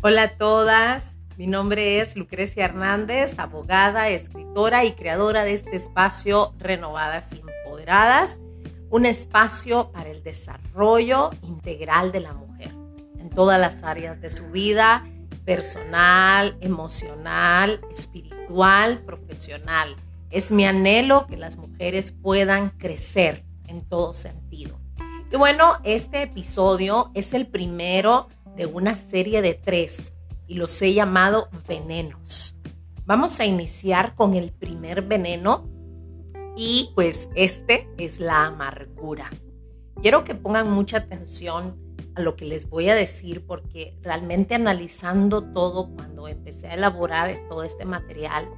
Hola a todas, mi nombre es Lucrecia Hernández, abogada, escritora y creadora de este espacio Renovadas y Empoderadas, un espacio para el desarrollo integral de la mujer en todas las áreas de su vida, personal, emocional, espiritual, profesional. Es mi anhelo que las mujeres puedan crecer en todo sentido. Y bueno, este episodio es el primero de una serie de tres y los he llamado venenos. Vamos a iniciar con el primer veneno y pues este es la amargura. Quiero que pongan mucha atención a lo que les voy a decir porque realmente analizando todo cuando empecé a elaborar todo este material,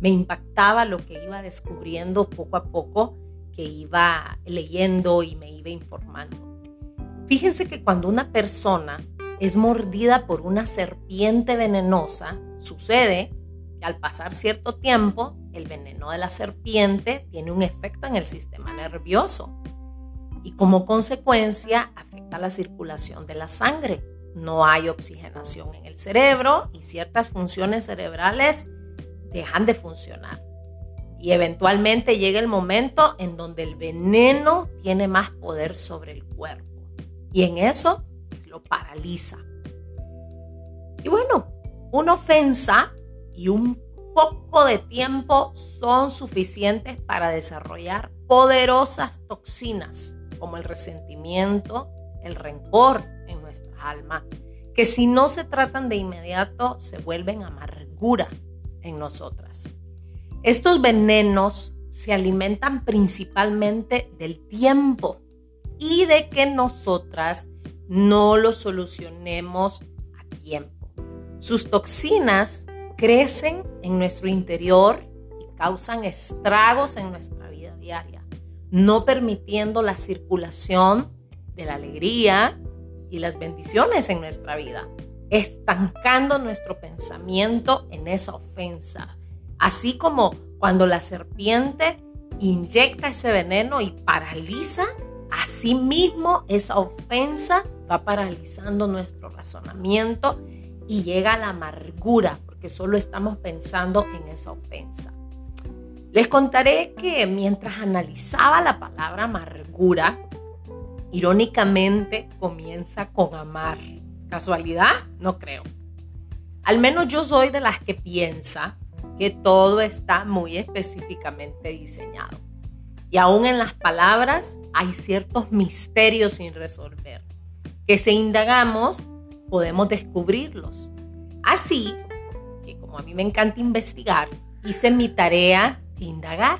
me impactaba lo que iba descubriendo poco a poco, que iba leyendo y me iba informando. Fíjense que cuando una persona es mordida por una serpiente venenosa, sucede que al pasar cierto tiempo, el veneno de la serpiente tiene un efecto en el sistema nervioso y como consecuencia afecta la circulación de la sangre. No hay oxigenación en el cerebro y ciertas funciones cerebrales dejan de funcionar. Y eventualmente llega el momento en donde el veneno tiene más poder sobre el cuerpo. Y en eso paraliza. Y bueno, una ofensa y un poco de tiempo son suficientes para desarrollar poderosas toxinas como el resentimiento, el rencor en nuestra alma, que si no se tratan de inmediato se vuelven amargura en nosotras. Estos venenos se alimentan principalmente del tiempo y de que nosotras no lo solucionemos a tiempo. Sus toxinas crecen en nuestro interior y causan estragos en nuestra vida diaria, no permitiendo la circulación de la alegría y las bendiciones en nuestra vida, estancando nuestro pensamiento en esa ofensa, así como cuando la serpiente inyecta ese veneno y paraliza Asimismo, esa ofensa va paralizando nuestro razonamiento y llega a la amargura, porque solo estamos pensando en esa ofensa. Les contaré que mientras analizaba la palabra amargura, irónicamente comienza con amar. ¿Casualidad? No creo. Al menos yo soy de las que piensa que todo está muy específicamente diseñado. Y aún en las palabras hay ciertos misterios sin resolver, que si indagamos podemos descubrirlos. Así que como a mí me encanta investigar, hice mi tarea de indagar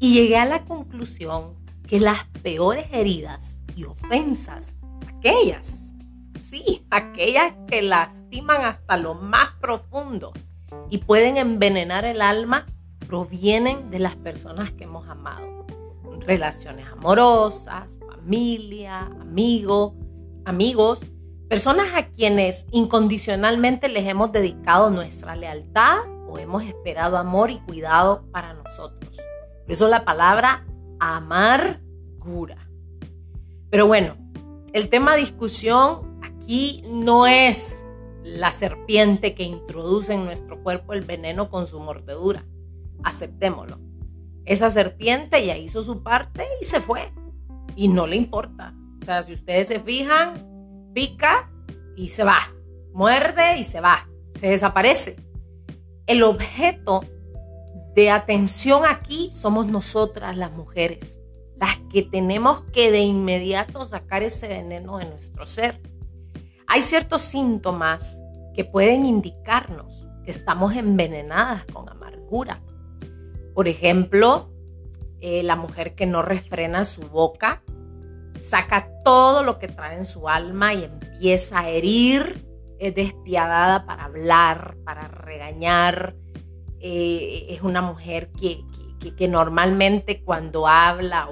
y llegué a la conclusión que las peores heridas y ofensas, aquellas, sí, aquellas que lastiman hasta lo más profundo y pueden envenenar el alma, provienen de las personas que hemos amado relaciones amorosas, familia, amigo, amigos, personas a quienes incondicionalmente les hemos dedicado nuestra lealtad o hemos esperado amor y cuidado para nosotros. Por eso la palabra amargura. Pero bueno, el tema de discusión aquí no es la serpiente que introduce en nuestro cuerpo el veneno con su mordedura. Aceptémoslo. Esa serpiente ya hizo su parte y se fue. Y no le importa. O sea, si ustedes se fijan, pica y se va. Muerde y se va. Se desaparece. El objeto de atención aquí somos nosotras las mujeres, las que tenemos que de inmediato sacar ese veneno de nuestro ser. Hay ciertos síntomas que pueden indicarnos que estamos envenenadas con amargura. Por ejemplo, eh, la mujer que no refrena su boca, saca todo lo que trae en su alma y empieza a herir, es despiadada para hablar, para regañar. Eh, es una mujer que, normalmente cuando habla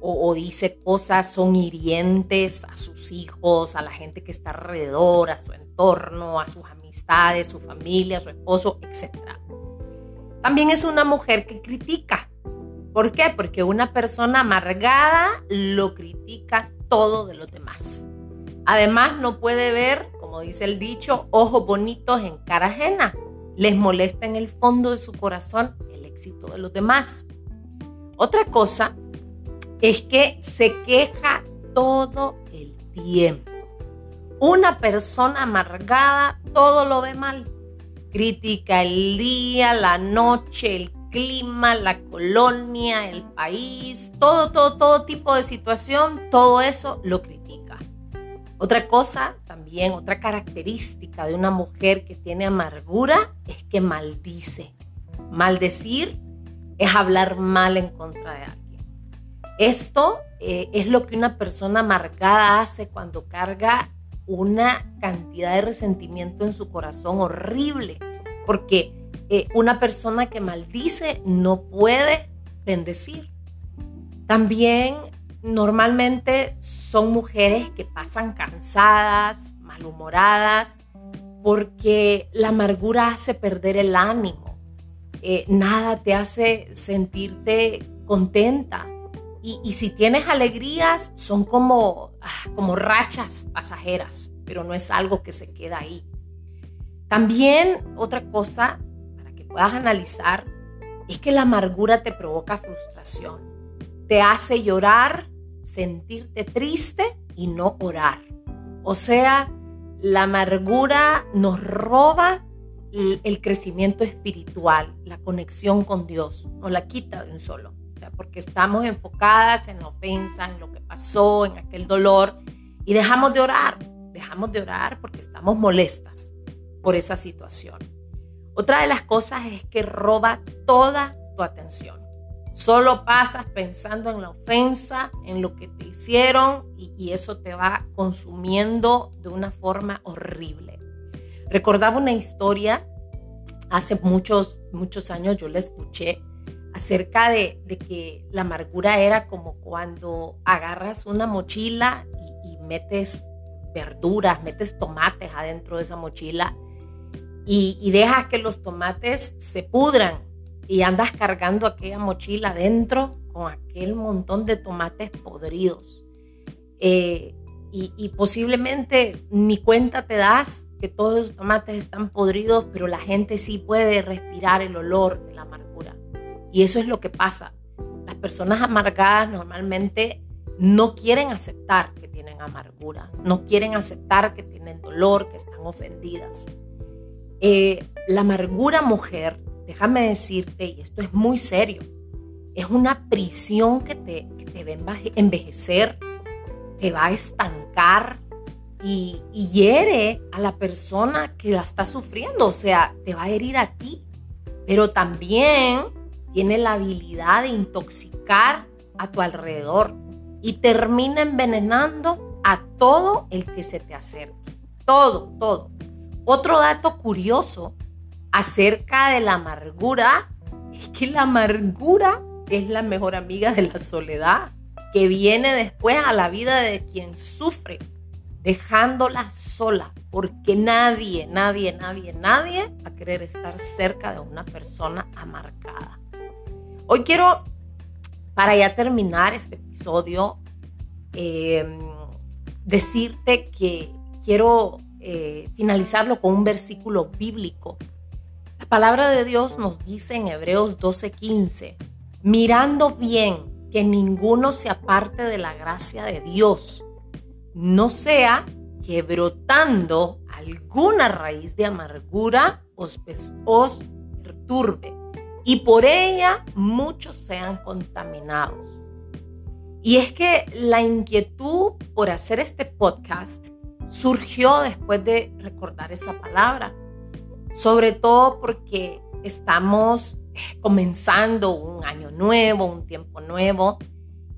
o, dice cosas son hirientes a sus hijos, a la gente que está alrededor, a su entorno, a sus amistades, su familia, su esposo, etc. También es una mujer que critica. ¿Por qué? Porque una persona amargada lo critica todo de los demás. Además, no puede ver, como dice el dicho, ojos bonitos en cara ajena. Les molesta en el fondo de su corazón el éxito de los demás. Otra cosa es que se queja todo el tiempo. Una persona amargada todo lo ve mal. Critica el día, la noche, el clima, la colonia, el país, todo, todo, todo tipo de situación, todo eso lo critica. Otra cosa también, otra característica de una mujer que tiene amargura es que maldice. Maldecir es hablar mal en contra de alguien. Esto eh, es lo que una persona amargada hace cuando carga una cantidad de resentimiento en su corazón horrible, porque eh, una persona que maldice no puede bendecir. También normalmente son mujeres que pasan cansadas, malhumoradas, porque la amargura hace perder el ánimo. Eh, nada te hace sentirte contenta. Y, si tienes alegrías, son como, como rachas pasajeras, pero no es algo que se queda ahí. También otra cosa puedas analizar es que la amargura te provoca frustración, te hace llorar, sentirte triste y no orar. O sea, la amargura nos roba el, crecimiento espiritual, la conexión con Dios, nos la quita de un solo. Porque estamos enfocadas en la ofensa, en lo que pasó, en aquel dolor y dejamos de orar, dejamos de orar porque estamos molestas por esa situación. Otra de las cosas es que roba toda tu atención. Solo pasas pensando en la ofensa, en lo que te hicieron y, eso te va consumiendo de una forma horrible. Recordaba una historia hace muchos, muchos años, yo la escuché acerca de, que la amargura era como cuando agarras una mochila y, y metes verduras, metes tomates adentro de esa mochila y, dejas que los tomates se pudran y andas cargando aquella mochila adentro con aquel montón de tomates podridos. Eh, y, posiblemente ni cuenta te das que todos los tomates están podridos, pero la gente sí puede respirar el olor de la amargura. Y eso es lo que pasa. Las personas amargadas normalmente no quieren aceptar que tienen amargura, no quieren aceptar que tienen dolor, que están ofendidas. Eh, la amargura mujer, déjame decirte, y esto es muy serio, es una prisión que te, te va a envejecer, te va a estancar y, y hiere a la persona que la está sufriendo, o sea, te va a herir a ti, pero también tiene la habilidad de intoxicar a tu alrededor y termina envenenando a todo el que se te acerque. Todo, todo. Otro dato curioso acerca de la amargura es que la amargura es la mejor amiga de la soledad, que viene después a la vida de quien sufre, dejándola sola, porque nadie, nadie, nadie, nadie va a querer estar cerca de una persona amargada. Hoy quiero, para ya terminar este episodio, eh, decirte que quiero eh, finalizarlo con un versículo bíblico. La palabra de Dios nos dice en Hebreos 12:15, mirando bien que ninguno se aparte de la gracia de Dios, no sea que brotando alguna raíz de amargura os, os perturbe y por ella muchos sean contaminados. Y es que la inquietud por hacer este podcast surgió después de recordar esa palabra, sobre todo porque estamos eh, comenzando un año nuevo, un tiempo nuevo,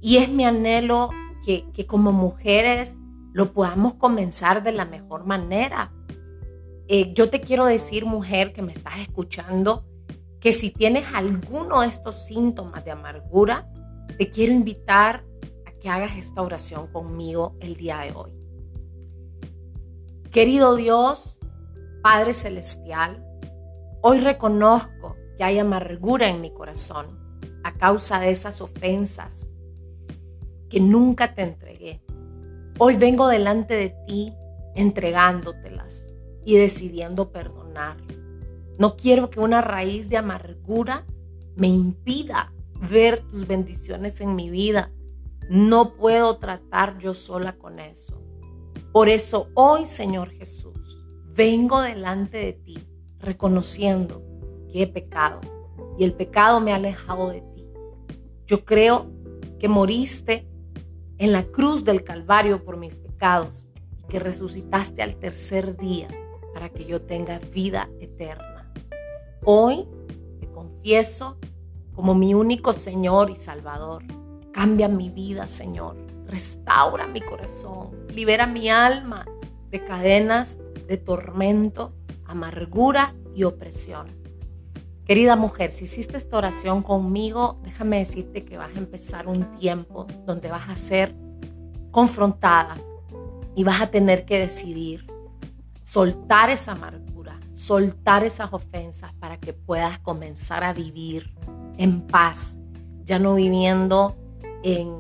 y es mi anhelo que, como mujeres lo podamos comenzar de la mejor manera. Eh, yo te quiero decir, mujer que me estás escuchando, que si tienes alguno de estos síntomas de amargura, te quiero invitar a que hagas esta oración conmigo el día de hoy. Querido Dios, Padre Celestial, hoy reconozco que hay amargura en mi corazón a causa de esas ofensas que nunca te entregué. Hoy vengo delante de ti entregándotelas y decidiendo perdonar. No quiero que una raíz de amargura me impida ver tus bendiciones en mi vida. No puedo tratar yo sola con eso. Por eso hoy, Señor Jesús, vengo delante de ti reconociendo que he pecado y el pecado me ha alejado de ti. Yo creo que moriste en la cruz del Calvario por mis pecados y que resucitaste al tercer día para que yo tenga vida eterna. Hoy te confieso como mi único Señor y Salvador. Cambia mi vida, Señor. Restaura mi corazón. Libera mi alma de cadenas de tormento, amargura y opresión. Querida mujer, si hiciste esta oración conmigo, déjame decirte que vas a empezar un tiempo donde vas a ser confrontada y vas a tener que decidir soltar esa amargura, soltar esas ofensas para que puedas comenzar a vivir en paz, ya no viviendo en,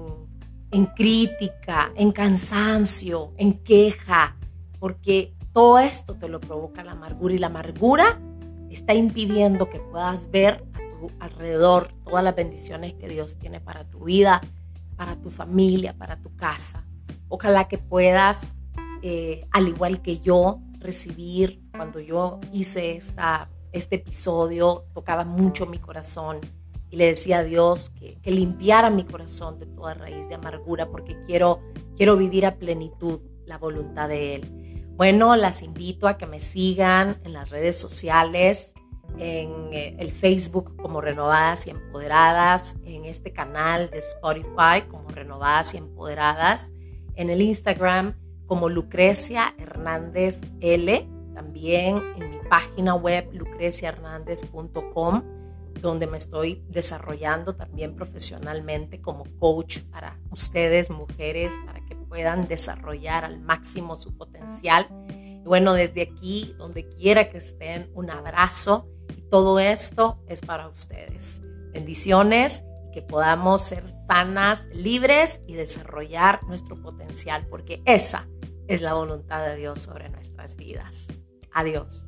en crítica, en cansancio, en queja, porque todo esto te lo provoca la amargura y la amargura está impidiendo que puedas ver a tu alrededor todas las bendiciones que Dios tiene para tu vida, para tu familia, para tu casa. Ojalá que puedas, eh, al igual que yo, recibir cuando yo hice esta, este episodio, tocaba mucho mi corazón y le decía a Dios que, limpiara mi corazón de toda raíz de amargura porque quiero, quiero vivir a plenitud la voluntad de Él. Bueno, las invito a que me sigan en las redes sociales, en eh, el Facebook como Renovadas y Empoderadas, en este canal de Spotify como Renovadas y Empoderadas, en el Instagram como Lucrecia Hernández L, también en mi página web lucreciahernandez.com, donde me estoy desarrollando también profesionalmente como coach para ustedes, mujeres, para que puedan desarrollar al máximo su potencial. Y bueno, desde aquí, donde quiera que estén, un abrazo y todo esto es para ustedes. Bendiciones y que podamos ser sanas, libres y desarrollar nuestro potencial, porque esa es la voluntad de Dios sobre nuestras vidas. Adiós.